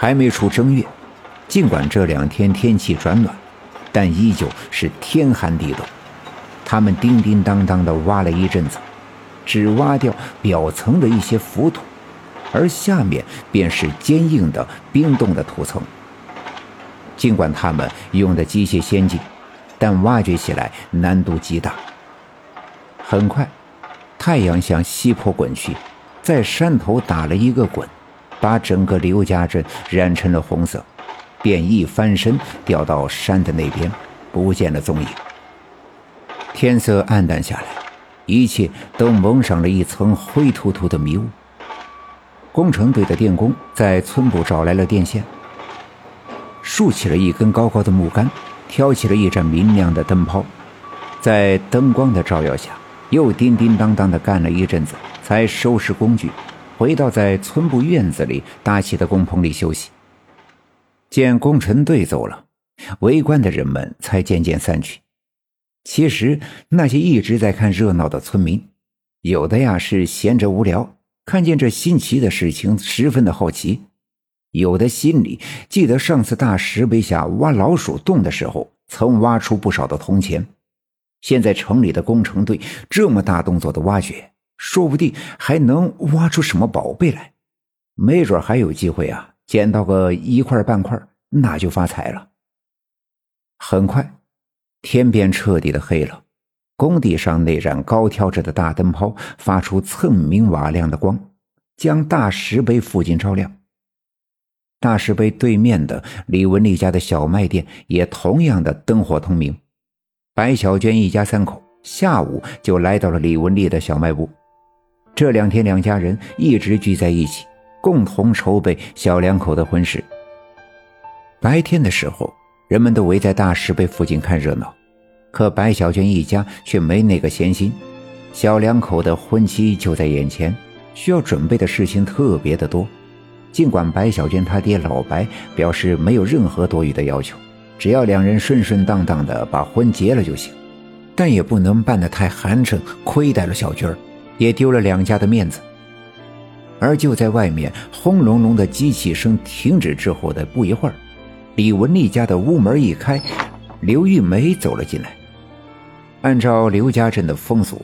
还没出正月，尽管这两天天气转暖，但依旧是天寒地冻。他们叮叮当当地挖了一阵子，只挖掉表层的一些浮土，而下面便是坚硬的冰冻的土层。尽管他们用的机械先进，但挖掘起来难度极大。很快，太阳向西坡滚去，在山头打了一个滚，把整个刘家镇染成了红色，便一翻身掉到山的那边，不见了踪影。天色暗淡下来，一切都蒙上了一层灰突突的迷雾。工程队的电工在村部找来了电线，竖起了一根高高的木杆，挑起了一盏明亮的灯泡，在灯光的照耀下，又叮叮当当地干了一阵子，才收拾工具，回到在村部院子里搭起的工棚里休息。见工程队走了，围观的人们才渐渐散去。其实那些一直在看热闹的村民，有的呀是闲着无聊，看见这新奇的事情，十分的好奇；有的心里记得上次大石碑下挖老鼠洞的时候，曾挖出不少的铜钱。现在城里的工程队这么大动作的挖掘，说不定还能挖出什么宝贝来，没准还有机会啊，捡到个一块半块，那就发财了。很快。天便彻底的黑了，工地上那盏高挑着的大灯泡发出蹭明瓦亮的光，将大石碑附近照亮。大石碑对面的李文丽家的小卖店也同样的灯火通明。白小娟一家三口下午就来到了李文丽的小卖部，这两天两家人一直聚在一起，共同筹备小两口的婚事。白天的时候。人们都围在大石碑附近看热闹，可白小娟一家却没那个闲心。小两口的婚期就在眼前，需要准备的事情特别的多。尽管白小娟她爹老白表示没有任何多余的要求，只要两人顺顺当当的把婚结了就行，但也不能办得太寒碜，亏待了小娟儿，也丢了两家的面子。而就在外面轰隆隆的机器声停止之后的不一会儿。李文丽家的屋门一开，刘玉梅走了进来。按照刘家镇的风俗，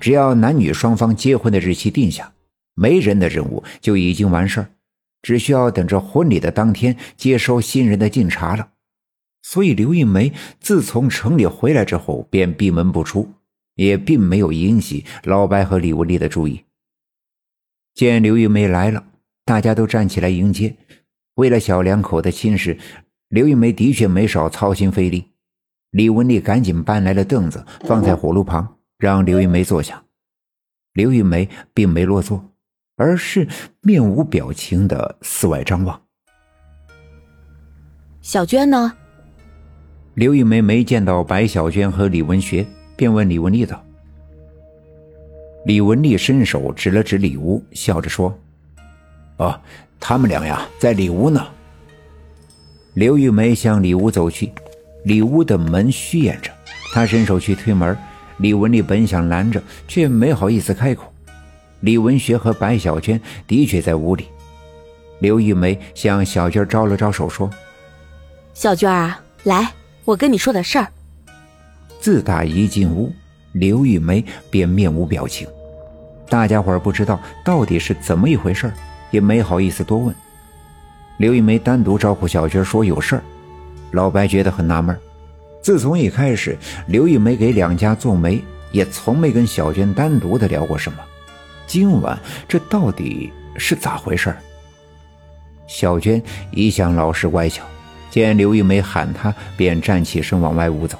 只要男女双方结婚的日期定下，媒人的任务就已经完事儿，只需要等着婚礼的当天接收新人的敬茶了。所以刘玉梅自从城里回来之后，便闭门不出，也并没有引起老白和李文丽的注意。见刘玉梅来了，大家都站起来迎接。为了小两口的亲事，刘玉梅的确没少操心费力。李文丽赶紧搬来了凳子，放在火炉旁，让刘玉梅坐下。刘玉梅并没落座，而是面无表情的四外张望。小娟呢？刘玉梅没见到白小娟和李文学，便问李文丽道：“李文丽伸手指了指里屋，笑着说：‘哦。’”他们俩呀，在里屋呢。刘玉梅向里屋走去，里屋的门虚掩着，她伸手去推门。李文丽本想拦着，却没好意思开口。李文学和白小娟的确在屋里。刘玉梅向小娟招了招手，说：“小娟啊，来，我跟你说点事儿。”自打一进屋，刘玉梅便面无表情。大家伙不知道到底是怎么一回事也没好意思多问。刘玉梅单独招呼小娟说有事儿，老白觉得很纳闷。自从一开始，刘玉梅给两家做媒，也从没跟小娟单独的聊过什么。今晚这到底是咋回事？小娟一向老实乖巧，见刘玉梅喊她，便站起身往外屋走。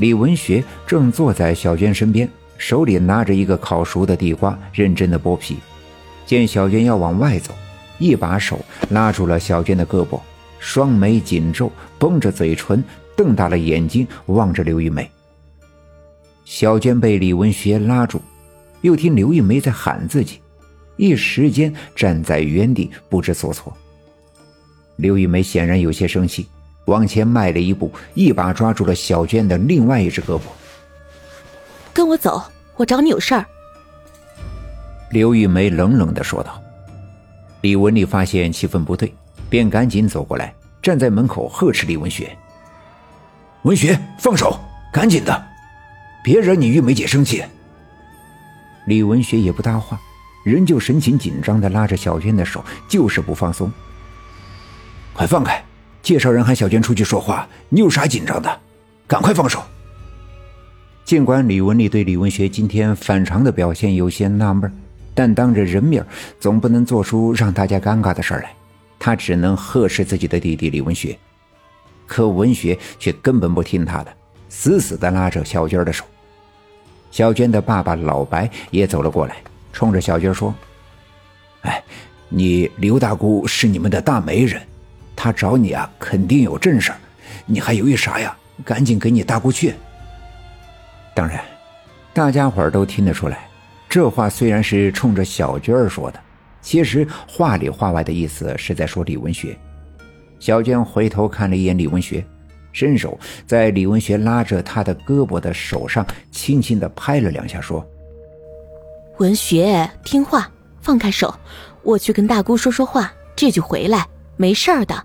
李文学正坐在小娟身边，手里拿着一个烤熟的地瓜，认真的剥皮。见小娟要往外走，一把手拉住了小娟的胳膊，双眉紧皱，绷着嘴唇，瞪大了眼睛望着刘玉梅。小娟被李文学拉住，又听刘玉梅在喊自己，一时间站在原地不知所措。刘玉梅显然有些生气，往前迈了一步，一把抓住了小娟的另外一只胳膊：“跟我走，我找你有事儿。”刘玉梅冷冷的说道：“李文丽发现气氛不对，便赶紧走过来，站在门口呵斥李文学：“文学，放手，赶紧的，别惹你玉梅姐生气。”李文学也不搭话，仍旧神情紧张的拉着小娟的手，就是不放松。快放开！介绍人喊小娟出去说话，你有啥紧张的？赶快放手！尽管李文丽对李文学今天反常的表现有些纳闷，但当着人面总不能做出让大家尴尬的事来，他只能呵斥自己的弟弟李文学。可文学却根本不听他的，死死的拉着小娟的手。小娟的爸爸老白也走了过来，冲着小娟说：“哎，你刘大姑是你们的大媒人。”他找你啊，肯定有正事儿你还犹豫啥呀？赶紧给你大姑去。当然，大家伙儿都听得出来，这话虽然是冲着小娟儿说的，其实话里话外的意思是在说李文学。小娟回头看了一眼李文学，伸手在李文学拉着他的胳膊的手上轻轻的拍了两下，说：“文学，听话，放开手，我去跟大姑说说话，这就回来，没事儿的。”